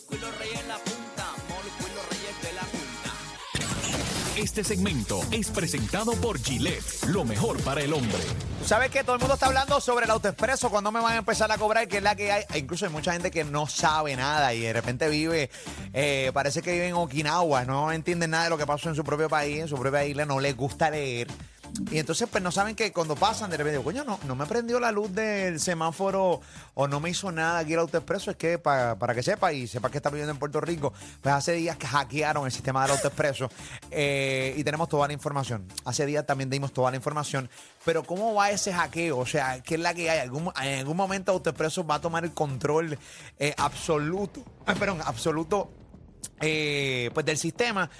Molusco y los reyes en la punta. Molusco y los reyes de la punta. Este segmento es presentado por Gillette, lo mejor para el hombre. Tú sabes que todo el mundo está hablando sobre el autoexpreso, cuando me van a empezar a cobrar, que es la que hay. E Incluso hay mucha gente que no sabe nada y de repente vive, eh, parece que vive en Okinawa, no entienden nada de lo que pasó en su propio país, en su propia isla, no les gusta leer. Y entonces, pues no saben que cuando pasan, de repente, coño, no, no me prendió la luz del semáforo o no me hizo nada aquí el autoexpreso. Es que pa- para que sepa y sepa que está viviendo en Puerto Rico, pues hace días que hackearon el sistema del autoexpreso eh, y tenemos toda la información. Hace días también dimos toda la información. Pero, ¿cómo va ese hackeo? O sea, ¿qué es la que hay? ¿Algún, en algún momento autoexpreso va a tomar el control eh, absoluto, ah, perdón, absoluto eh, pues del sistema.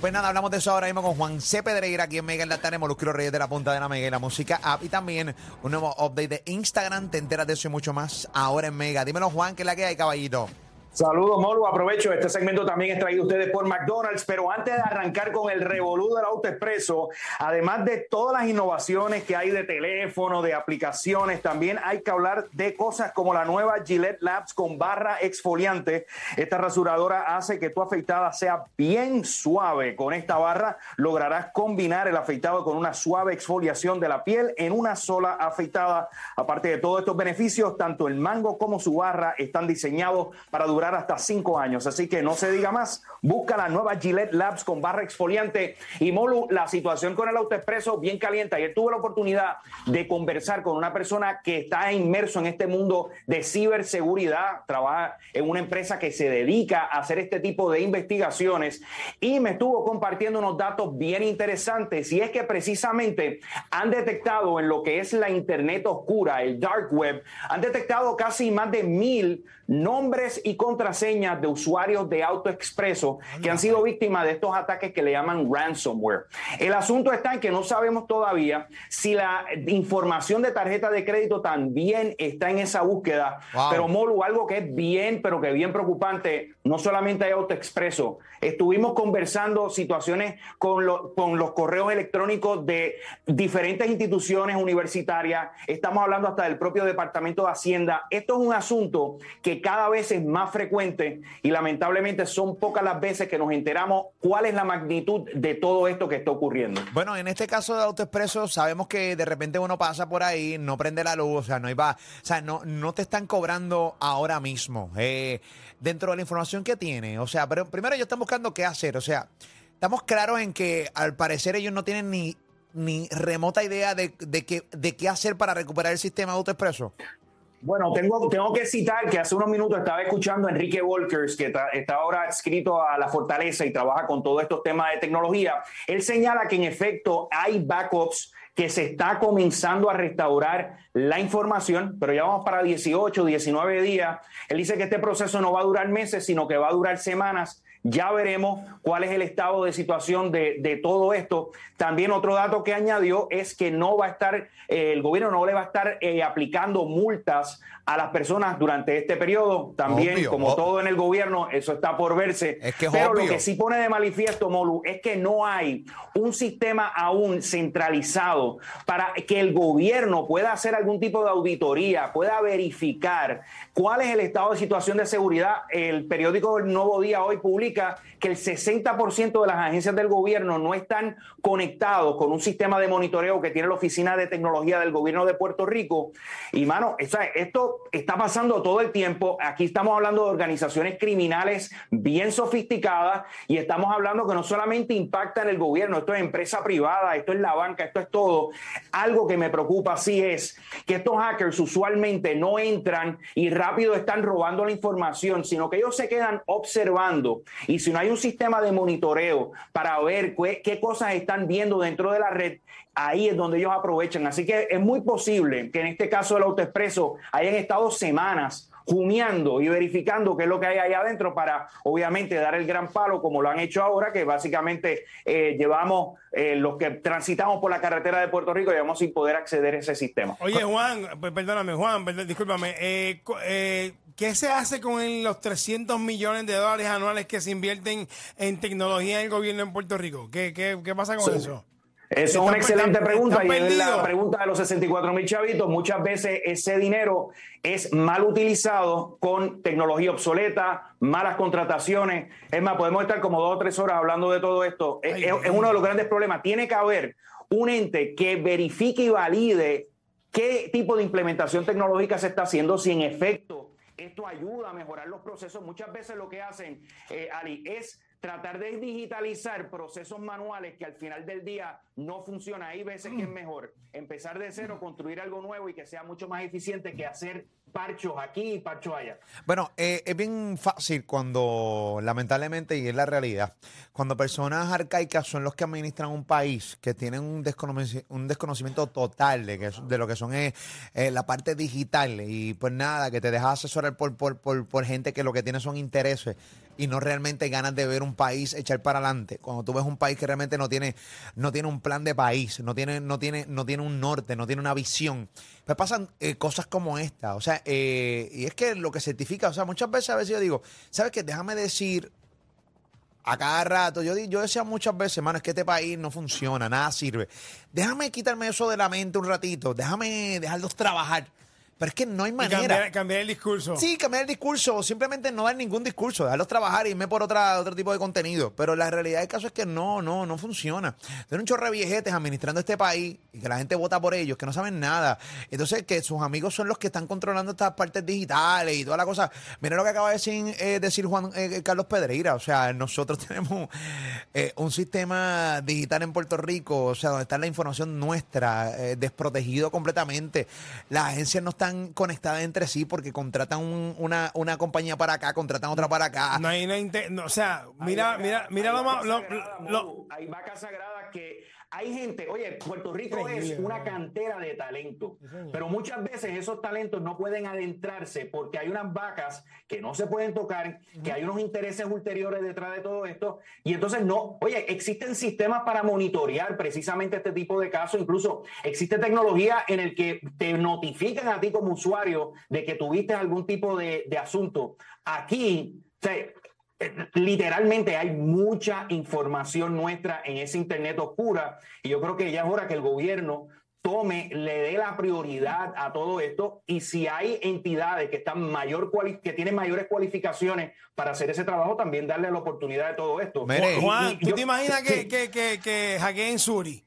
Pues nada, hablamos de eso ahora mismo con Juan C. Pedreira aquí en Mega en la tarde, Molusquero Reyes de la Punta de la Mega y la Música App. Y también un nuevo update de Instagram. Te enteras de eso y mucho más ahora en Mega. Dímelo, Juan, ¿qué es la que hay, caballito? Saludos, Molu. Aprovecho. Este segmento también es traído a ustedes por McDonald's. Pero antes de arrancar con el revolú del auto expreso, además de todas las innovaciones que hay de teléfono, de aplicaciones, también hay que hablar de cosas como la nueva Gillette Labs con barra exfoliante. Esta rasuradora hace que tu afeitada sea bien suave. Con esta barra lograrás combinar el afeitado con una suave exfoliación de la piel en una sola afeitada. Aparte de todos estos beneficios, tanto el mango como su barra están diseñados para durar hasta cinco años. Así que no se diga más. Busca la nueva Gillette Labs con barra exfoliante. Y Molu, la situación con el autoexpreso bien caliente. Ayer tuve la oportunidad de conversar con una persona que está inmerso en este mundo de ciberseguridad. Trabaja en una empresa que se dedica a hacer este tipo de investigaciones y me estuvo compartiendo unos datos bien interesantes. Y es que precisamente han detectado en lo que es la Internet oscura, el dark web, han detectado casi más de mil nombres y contraseñas de usuarios de AutoExpreso que han sido víctimas de estos ataques que le llaman ransomware. El asunto está en que no sabemos todavía si la información de tarjeta de crédito también está en esa búsqueda, Wow. pero Molu, algo que es bien, pero que bien preocupante, no solamente hay AutoExpreso, estuvimos conversando situaciones con, lo- con los correos electrónicos de diferentes instituciones universitarias, estamos hablando hasta del propio Departamento de Hacienda. Esto es un asunto que cada vez es más frecuente y lamentablemente son pocas las veces que nos enteramos cuál es la magnitud de todo esto que está ocurriendo. Bueno, en este caso de AutoExpreso, sabemos que de repente uno pasa por ahí, no prende la luz, o sea, no va, o sea, no, no te están cobrando ahora mismo. eh, dentro de la información que tiene, o sea, pero primero ellos están buscando qué hacer, o sea, estamos claros en que al parecer ellos no tienen ni, ni remota idea de, de, qué, de qué hacer para recuperar el sistema de AutoExpreso. Bueno, tengo, tengo que citar que hace unos minutos estaba escuchando a Enrique Walkers, que está, ahora adscrito a la Fortaleza y trabaja con todos estos temas de tecnología. Él señala que en efecto hay backups que se está comenzando a restaurar la información, pero ya vamos para 18, 19 días. Él dice que este proceso no va a durar meses, sino que va a durar semanas. Ya veremos cuál es el estado de situación de, de todo esto. También otro dato que añadió es que no va a estar, eh, el gobierno no le va a estar eh, aplicando multas a las personas durante este periodo. También, Obvio, como todo en el gobierno, eso está por verse. Es que es Pero obvio. lo que sí pone de manifiesto, Molu, es que no hay un sistema aún centralizado para que el gobierno pueda hacer algún tipo de auditoría, pueda verificar cuál es el estado de situación de seguridad. El periódico El Nuevo Día hoy publica significa que el 60% de las agencias del gobierno no están conectados con un sistema de monitoreo que tiene la Oficina de Tecnología del Gobierno de Puerto Rico. Y, mano, esto está pasando todo el tiempo. Aquí estamos hablando de organizaciones criminales bien sofisticadas y estamos hablando que no solamente impacta en el gobierno, esto es empresa privada, esto es la banca, esto es todo. Algo que me preocupa sí es que estos hackers usualmente no entran y rápido están robando la información, sino que ellos se quedan observando y si no hay un sistema de monitoreo para ver qué, cosas están viendo dentro de la red, ahí es donde ellos aprovechan. Así que es muy posible que en este caso del autoexpreso hayan estado semanas y verificando qué es lo que hay ahí adentro para obviamente dar el gran palo como lo han hecho ahora, que básicamente eh, llevamos eh, los que transitamos por la carretera de Puerto Rico, llevamos sin poder acceder a ese sistema. Oye, Juan, perdóname, Juan, discúlpame, eh, eh, ¿qué se hace con los 300 millones de dólares anuales que se invierten en tecnología en el gobierno en Puerto Rico? ¿Qué, qué, qué pasa con eso? Eso es una excelente pregunta y es la pregunta de los 64 mil chavitos. Muchas veces ese dinero es mal utilizado con tecnología obsoleta, malas contrataciones. Es más, podemos estar como dos o tres horas hablando de todo esto. es, es uno de los grandes problemas. Tiene que haber un ente que verifique y valide qué tipo de implementación tecnológica se está haciendo, si en efecto esto ayuda a mejorar los procesos. Muchas veces lo que hacen, eh, Ali, es tratar de digitalizar procesos manuales que al final del día no funciona. Hay veces que es mejor empezar de cero, construir algo nuevo y que sea mucho más eficiente que hacer parchos aquí y parchos allá. Bueno, eh, es bien fácil cuando, lamentablemente, y es la realidad, cuando personas arcaicas son los que administran un país que tienen un, desconocimiento, un desconocimiento total de, que, de lo que son eh, eh, la parte digital y pues nada, que te dejas asesorar por, por, por, por gente que lo que tiene son intereses y no realmente ganas de ver un país echar para adelante. Cuando tú ves un país que realmente no tiene, no tiene un plan de país, no tiene, no tiene, no tiene un norte, no tiene una visión, pues pasan eh, cosas como esta. O sea, eh, y es que lo que certifica, o sea, muchas veces a veces yo digo, ¿sabes qué? Déjame decir a cada rato, yo, yo decía muchas veces, hermano, es que este país no funciona, nada sirve. Déjame quitarme eso de la mente un ratito, déjame dejarlos trabajar. Pero es que no hay manera. cambiar, el discurso. Sí, cambiar el discurso. O simplemente no dar ningún discurso. Dejarlos trabajar y irme por otra, otro tipo de contenido. Pero la realidad del caso es que no, no, no funciona. Tienen un chorro de viejetes administrando este país y que la gente vota por ellos, que no saben nada. Entonces, que sus amigos son los que están controlando estas partes digitales y toda la cosa. Mira lo que acaba de decir, eh, decir Juan eh, Carlos Pedreira. O sea, nosotros tenemos eh, un sistema digital en Puerto Rico, o sea, donde está la información nuestra, desprotegido completamente. Las agencias no están conectadas entre sí porque contratan una, una compañía para acá, contratan otra para acá. No hay, no, o sea, mira, mira, mira, lo, lo, Hay vacas sagradas que hay gente, oye, Puerto Rico es una cantera de talento, pero muchas veces esos talentos no pueden adentrarse porque hay unas vacas que no se pueden tocar, que hay unos intereses ulteriores detrás de todo esto, y entonces no, oye, existen sistemas para monitorear precisamente este tipo de casos, incluso existe tecnología en el que te notifican a ti como usuario de que tuviste algún tipo de, de asunto. Aquí, o sea, literalmente hay mucha información nuestra en ese Internet oscura y yo creo que ya es hora que el gobierno tome, le dé la prioridad a todo esto y si hay entidades que están mayor que tienen mayores cualificaciones para hacer ese trabajo, también darle la oportunidad de todo esto. Juan, ¿tú te imaginas que, que, que, que hackeen Suri?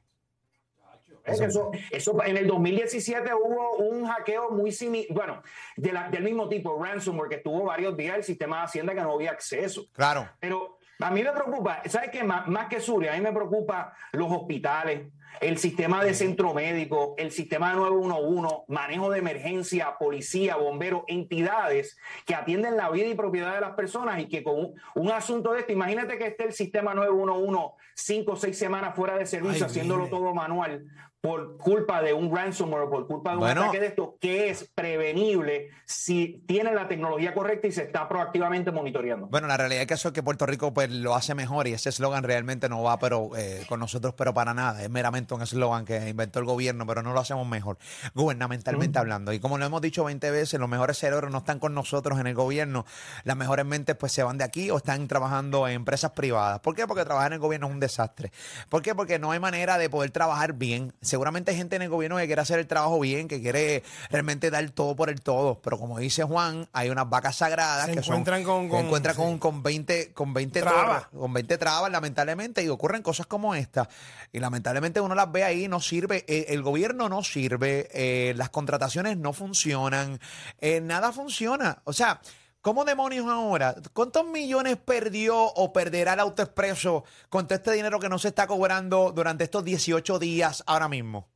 Eso, eso, en el 2017 hubo un hackeo muy similar, bueno, de del mismo tipo, ransomware, que estuvo varios días el sistema de Hacienda que no había acceso. Claro. Pero a mí me preocupa, ¿sabes qué? Más, más que Suria, a mí me preocupa los hospitales, el sistema de centro médico, el sistema de 911, manejo de emergencia, policía, bomberos, entidades que atienden la vida y propiedad de las personas y que con un, asunto de esto, imagínate que esté el sistema 911 cinco o seis semanas fuera de servicio, haciéndolo todo manual por culpa de un ransomware o por culpa de un ataque de esto, que es prevenible si tiene la tecnología correcta y se está proactivamente monitoreando. Bueno, la realidad es que eso es que Puerto Rico pues lo hace mejor y ese eslogan realmente no va pero eh, con nosotros, pero para nada, es meramente un eslogan que inventó el gobierno, pero no lo hacemos mejor, gubernamentalmente hablando. Y como lo hemos dicho 20 veces, los mejores cerebros no están con nosotros en el gobierno. Las mejores mentes pues se van de aquí o están trabajando en empresas privadas. ¿Por qué? Porque trabajar en el gobierno es un desastre. ¿Por qué? Porque no hay manera de poder trabajar bien. Seguramente hay gente en el gobierno que quiere hacer el trabajo bien, que quiere realmente dar todo por el todo. Pero como dice Juan, hay unas vacas sagradas Se que son- encuentran con- se con- encuentran con, sí. con 20, con 20 Trabas. con 20 trabas, lamentablemente, y ocurren cosas como esta. Y lamentablemente uno las ve ahí, no sirve, eh, el gobierno no sirve, eh, las contrataciones no funcionan, eh, nada funciona. O sea, ¿cómo demonios ahora? ¿Cuántos millones perdió o perderá el autoexpreso con todo este dinero que no se está cobrando durante estos 18 días ahora mismo?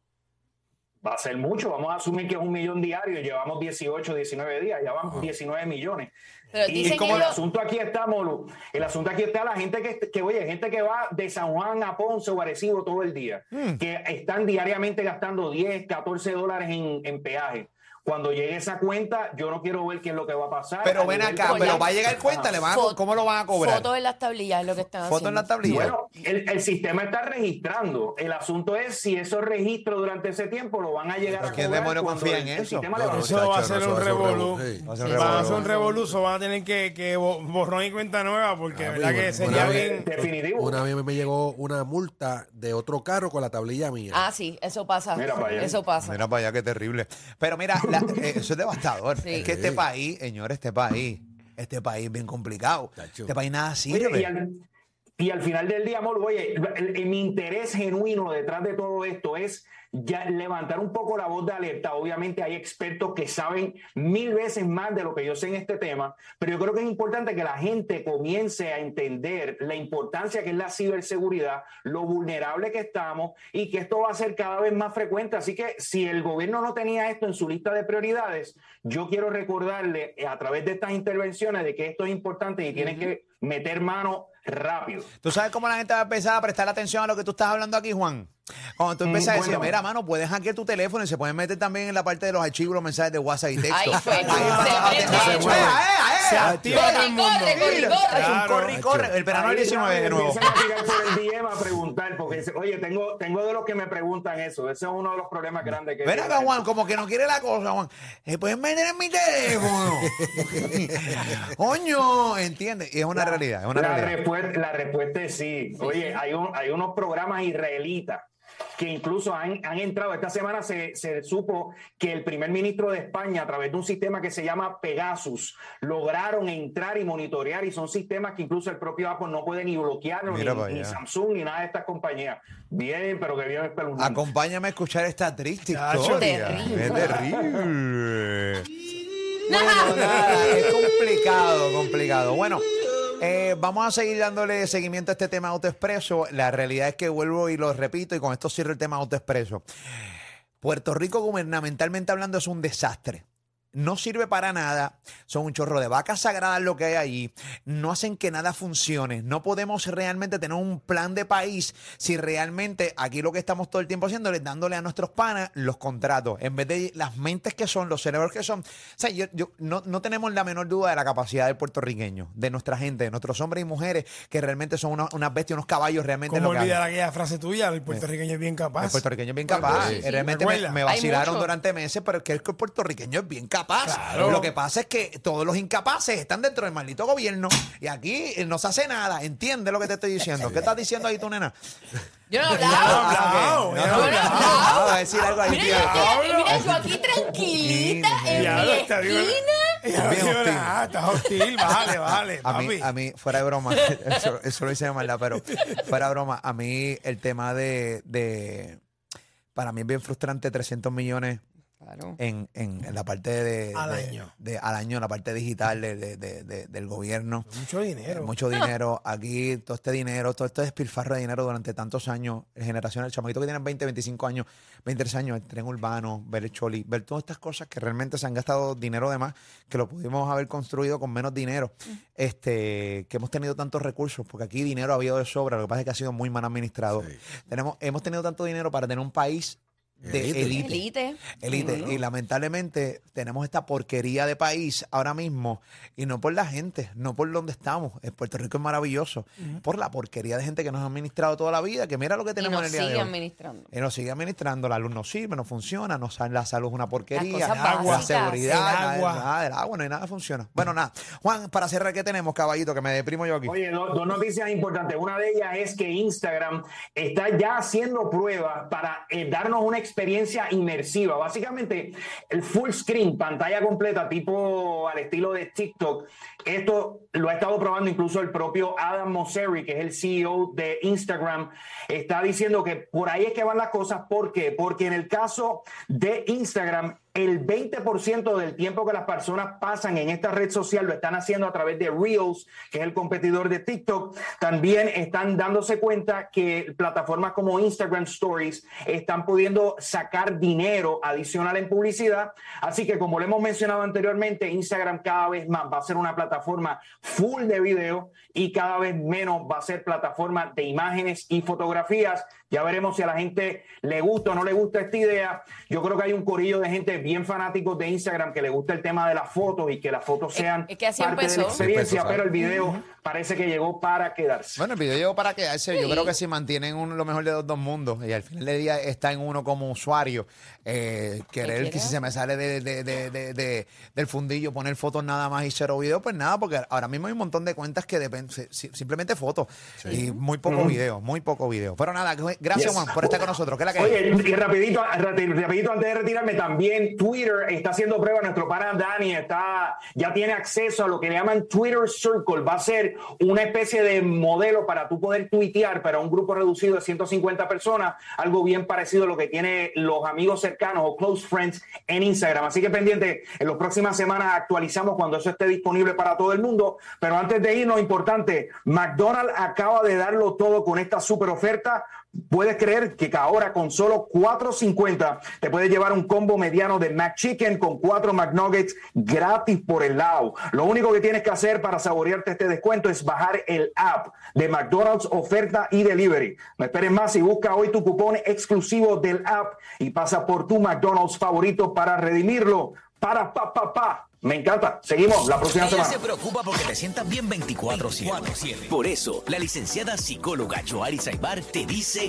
Va a ser mucho, vamos a asumir que es un millón diario y llevamos 18, 19 días, ya van 19 millones. Pero y como el ellos- asunto aquí está, Molu, el asunto aquí está la gente que, que, oye, gente que va de San Juan a Ponce o Arecibo todo el día, Mm. que están diariamente gastando 10, 14 dólares en, en peaje. Cuando llegue esa cuenta, yo no quiero ver qué es lo que va a pasar. Pero ven acá, pero va a llegar cuenta, le van a, ¿cómo lo van a cobrar? Fotos en las tablillas es lo que están Foto haciendo. en la tablilla. Bueno, el, el sistema está registrando. El asunto es si esos registros durante ese tiempo lo van a llegar ¿Pero a cobrar demonio confía en el eso? No, va Eso va a ser un va a ser un revolú. Va a ser un revoluzo, van a tener que, que bo- borrón y cuenta nueva porque Ah, verdad que bueno, sería una bien. Definitivo. Una vez me llegó una multa de otro carro con la tablilla mía. Ah, sí, eso pasa. Mira para allá. Eso pasa. Mira para allá, qué terrible. Pero mira, la- eh, eso es devastador. Sí. Es que este país, señor, este país, este país es bien complicado. Este país nada Oye, sirve. y, al, y al final del día, amor, oye, el- el- mi interés genuino detrás de todo esto es ya levantar un poco la voz de alerta. Obviamente hay expertos que saben mil veces más de lo que yo sé en este tema, pero yo creo que es importante que la gente comience a entender la importancia que es la ciberseguridad, lo vulnerable que estamos y que esto va a ser cada vez más frecuente. Así que si el gobierno no tenía esto en su lista de prioridades, yo quiero recordarle eh, a través de estas intervenciones de que esto es importante y tienen que meter mano rápido. ¿Tú sabes cómo la gente va a empezar a prestar atención a lo que tú estás hablando aquí, Juan? Cuando tú Mm, empiezas a decir, mira, mano, puedes hackear tu teléfono y se pueden meter también en la parte de los archivos, los mensajes de WhatsApp y texto. Ahí fue, Ahí se mueve. ¡Eh, eh, Se activa todo el mundo. Corre, corre, corre. Es un Claro. corre y corre. El verano del 19 de nuevo. Empiezan a tirar por el DM a preguntar, porque dice, oye, tengo, tengo de los que me preguntan eso. Ese es uno de los problemas grandes que Ven tiene acá, Juan, como que no quiere la cosa, Juan. ¿Se pueden meter en mi teléfono? Coño, entiende. Y es una realidad, es una la, realidad. respuesta, la respuesta es sí. Oye, hay, un- hay unos programas israelitas que incluso han, han entrado. Esta semana se, se supo que el primer ministro de España, a través de un sistema que se llama Pegasus, lograron entrar y monitorear. Y son sistemas que incluso el propio Apple no puede ni bloquear, ni. Samsung, ni nada de estas compañías. Bien, pero que bien espeluznante. Acompáñame a escuchar esta triste historia. terrible. Es terrible. Bueno, nada, es complicado, complicado. Bueno, eh, vamos a seguir dándole seguimiento a este tema AutoExpreso. La realidad es que vuelvo y lo repito, y con esto cierro el tema AutoExpreso. Puerto Rico, gubernamentalmente hablando, es un desastre. No sirve para nada. Son un chorro de vacas sagradas lo que hay allí. No hacen que nada funcione. No podemos realmente tener un plan de país si realmente aquí lo que estamos todo el tiempo haciendo es dándole a nuestros panas los contratos. En vez de las mentes que son, los cerebros que son. O sea, yo, yo- no, no tenemos la menor duda de la capacidad del puertorriqueño, de nuestra gente, de nuestros hombres y mujeres que realmente son unas bestias, unos caballos realmente. en ¿Cómo olvidar aquella frase tuya? El puertorriqueño es bien capaz. El puertorriqueño es bien capaz. Sí. Eh, Realmente me, me vacilaron durante meses, pero es que el puertorriqueño es bien capaz. Claro. Lo que pasa es que todos los incapaces están dentro del maldito gobierno y aquí eh, no se hace nada. ¿Entiendes lo que te estoy diciendo? ¿Qué estás diciendo ahí tú, nena? Yo no he hablado. hablado, No, hablado. no, no, no, a decir algo ahí, Mira, tío. yo, mira, mira, yo aquí tranquilita en mi esquina. Bien hostil. Ah, estás hostil, vale, vale. A mí, a mí, fuera de broma, eso, eso lo hice de maldad, pero fuera de broma, a mí el tema de, de para mí es bien frustrante 300 millones en, en, en la parte de, Al de- año. de- al año, en la parte digital de- de- de- de- del gobierno. Mucho dinero. Mucho dinero. Aquí, todo este dinero, todo este despilfarro de dinero durante tantos años, generaciones, el chamaquito que tienen 20, 25 años, 23 años, el tren urbano, ver el choli, ver todas estas cosas que realmente se han gastado dinero de más, que lo pudimos haber construido con menos dinero, este, que hemos tenido tantos recursos, porque aquí dinero ha habido de sobra, lo que pasa es que ha sido muy mal administrado. Tenemos, hemos tenido tanto dinero para tener un país de Elite. élite. Elite. Elite. Y lamentablemente tenemos esta porquería de país ahora mismo, y no por la gente, no por donde estamos. En Puerto Rico es maravilloso, por la porquería de gente que nos ha administrado toda la vida, que mira lo que Y tenemos en nos el día de sigue hoy. administrando. Y nos sigue administrando, la luz no sirve, no funciona, no la salud es una porquería, la seguridad, El agua. nada del agua, no hay nada que funciona. Bueno, nada. Juan, para cerrar, ¿qué tenemos, caballito? Que me deprimo yo aquí. Oye, do- dos noticias importantes. Una de ellas es que Instagram está ya haciendo pruebas para eh, darnos una experiencia inmersiva. Básicamente, el full screen, pantalla completa, tipo al estilo de TikTok. Esto lo ha estado probando incluso el propio Adam Mosseri, que es el CEO de Instagram. Está diciendo que por ahí es que van las cosas. ¿Por qué? Porque en el caso de Instagram, el 20% del tiempo que las personas pasan en esta red social lo están haciendo a través de Reels, que es el competidor de TikTok. También están dándose cuenta que plataformas como Instagram Stories están pudiendo sacar dinero adicional en publicidad. Así que como lo hemos mencionado anteriormente, Instagram cada vez más va a ser una plataforma full de video y cada vez menos va a ser plataforma de imágenes y fotografías. Ya veremos si a la gente le gusta o no le gusta esta idea. Yo creo que hay un corillo de gente bien fanáticos de Instagram que le gusta el tema de las fotos y que las fotos sean es que así parte de empezó. la experiencia, Empezó, pero el video parece que llegó para quedarse. Bueno, el video llegó para quedarse. Yo creo que si mantienen un- lo mejor de los dos mundos y al final del día está en uno como usuario, eh, querer que si se me sale de- de- de- de- de- del fundillo poner fotos nada más y cero video, pues nada, porque ahora mismo hay un montón de cuentas que dependen si- simplemente fotos y muy poco video, muy poco video. Pero nada, gracias Yes. Juan por estar con nosotros. ¿Qué es la que hay? Oye, y rapidito, rapidito antes de retirarme, también Twitter está haciendo prueba. Nuestro pana Dani está, ya tiene acceso a lo que le llaman Twitter Circle. Va a ser una especie de modelo para tú poder tuitear para un grupo reducido de 150 personas, algo bien parecido a lo que tiene los amigos cercanos o close friends en Instagram. Así que pendiente, en las próximas semanas actualizamos cuando eso esté disponible para todo el mundo. Pero antes de irnos, importante, McDonald's acaba de darlo todo con esta super oferta. Puedes creer que ahora con solo 4.50 te puedes llevar un combo mediano de McChicken con cuatro McNuggets gratis por el lado. Lo único que tienes que hacer para saborearte este descuento es bajar el app de McDonald's oferta y delivery. No esperes más y busca hoy tu cupón exclusivo del app y pasa por tu McDonald's favorito para redimirlo. Para pa pa pa. Me encanta. Seguimos la próxima Ella semana. se preocupa porque te sientas bien 24-7. Por eso, la licenciada psicóloga Joari Saibar te dice